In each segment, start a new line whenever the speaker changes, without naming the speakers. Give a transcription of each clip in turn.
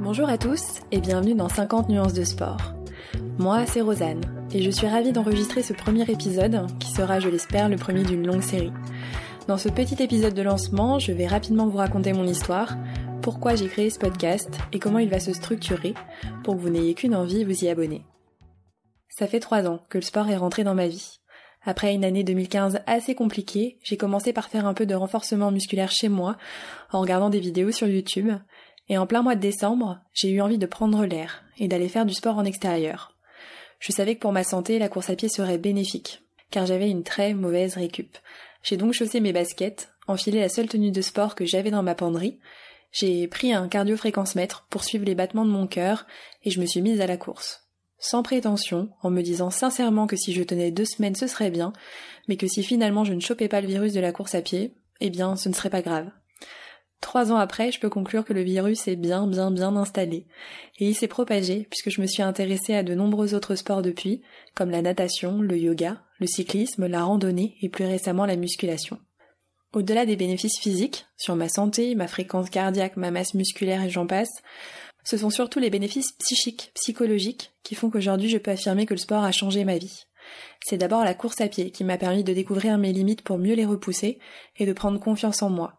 Bonjour à tous et bienvenue dans 50 nuances de sport. Moi, c'est Rosanne et je suis ravie d'enregistrer ce premier épisode qui sera, je l'espère, le premier d'une longue série. Dans ce petit épisode de lancement, je vais rapidement vous raconter mon histoire, pourquoi j'ai créé ce podcast et comment il va se structurer pour que vous n'ayez qu'une envie, vous y abonner. Ça fait trois ans que le sport est rentré dans ma vie. Après une année 2015 assez compliquée, j'ai commencé par faire un peu de renforcement musculaire chez moi, en regardant des vidéos sur YouTube, et en plein mois de décembre, j'ai eu envie de prendre l'air et d'aller faire du sport en extérieur. Je savais que pour ma santé, la course à pied serait bénéfique, car j'avais une très mauvaise récup. J'ai donc chaussé mes baskets, enfilé la seule tenue de sport que j'avais dans ma penderie, j'ai pris un cardio-fréquence-mètre pour suivre les battements de mon cœur, et je me suis mise à la course. Sans prétention, en me disant sincèrement que si je tenais deux semaines ce serait bien, mais que si finalement je ne chopais pas le virus de la course à pied, eh bien ce ne serait pas grave. Trois ans après, je peux conclure que le virus est bien bien bien installé. Et il s'est propagé puisque je me suis intéressée à de nombreux autres sports depuis, comme la natation, le yoga, le cyclisme, la randonnée et plus récemment la musculation. Au-delà des bénéfices physiques, sur ma santé, ma fréquence cardiaque, ma masse musculaire et j'en passe, ce sont surtout les bénéfices psychiques, psychologiques, qui font qu'aujourd'hui je peux affirmer que le sport a changé ma vie. C'est d'abord la course à pied qui m'a permis de découvrir mes limites pour mieux les repousser et de prendre confiance en moi.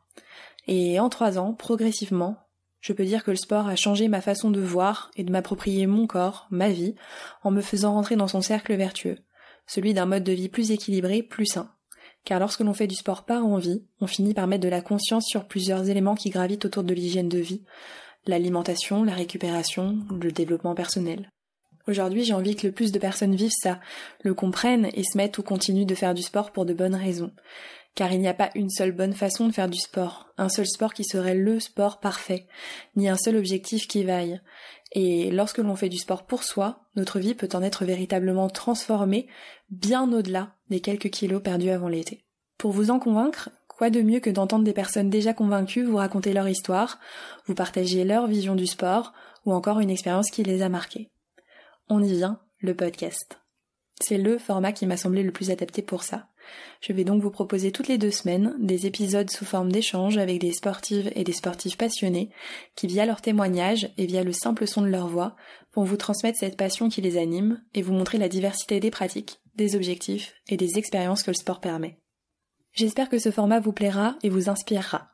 Et en trois ans, progressivement, je peux dire que le sport a changé ma façon de voir et de m'approprier mon corps, ma vie, en me faisant rentrer dans son cercle vertueux, celui d'un mode de vie plus équilibré, plus sain. Car lorsque l'on fait du sport par envie, on finit par mettre de la conscience sur plusieurs éléments qui gravitent autour de l'hygiène de vie, l'alimentation, la récupération, le développement personnel. Aujourd'hui, j'ai envie que le plus de personnes vivent ça, le comprennent et se mettent ou continuent de faire du sport pour de bonnes raisons car il n'y a pas une seule bonne façon de faire du sport, un seul sport qui serait le sport parfait, ni un seul objectif qui vaille. Et lorsque l'on fait du sport pour soi, notre vie peut en être véritablement transformée bien au-delà des quelques kilos perdus avant l'été. Pour vous en convaincre, quoi de mieux que d'entendre des personnes déjà convaincues vous raconter leur histoire, vous partager leur vision du sport, ou encore une expérience qui les a marquées. On y vient, le podcast. C'est le format qui m'a semblé le plus adapté pour ça. Je vais donc vous proposer toutes les deux semaines des épisodes sous forme d'échange avec des sportives et des sportifs passionnés qui, via leurs témoignages et via le simple son de leur voix, vont vous transmettre cette passion qui les anime et vous montrer la diversité des pratiques, des objectifs et des expériences que le sport permet. J'espère que ce format vous plaira et vous inspirera.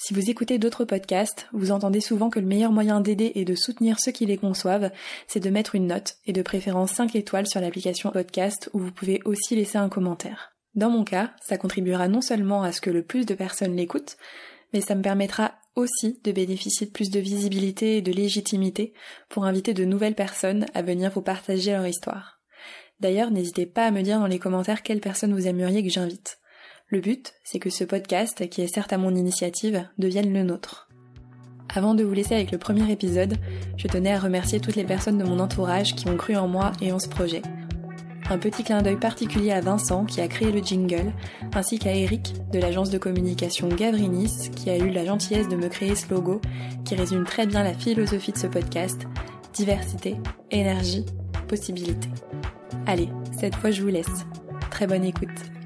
Si vous écoutez d'autres podcasts, vous entendez souvent que le meilleur moyen d'aider et de soutenir ceux qui les conçoivent, c'est de mettre une note, et de préférence 5 étoiles sur l'application podcast où vous pouvez aussi laisser un commentaire. Dans mon cas, ça contribuera non seulement à ce que le plus de personnes l'écoutent, mais ça me permettra aussi de bénéficier de plus de visibilité et de légitimité pour inviter de nouvelles personnes à venir vous partager leur histoire. D'ailleurs, n'hésitez pas à me dire dans les commentaires quelles personnes vous aimeriez que j'invite. Le but, c'est que ce podcast, qui est certes à mon initiative, devienne le nôtre. Avant de vous laisser avec le premier épisode, je tenais à remercier toutes les personnes de mon entourage qui ont cru en moi et en ce projet. Un petit clin d'œil particulier à Vincent qui a créé le jingle, ainsi qu'à Eric de l'agence de communication Gavrinis qui a eu la gentillesse de me créer ce logo qui résume très bien la philosophie de ce podcast, diversité, énergie, possibilité. Allez, cette fois je vous laisse. Très bonne écoute.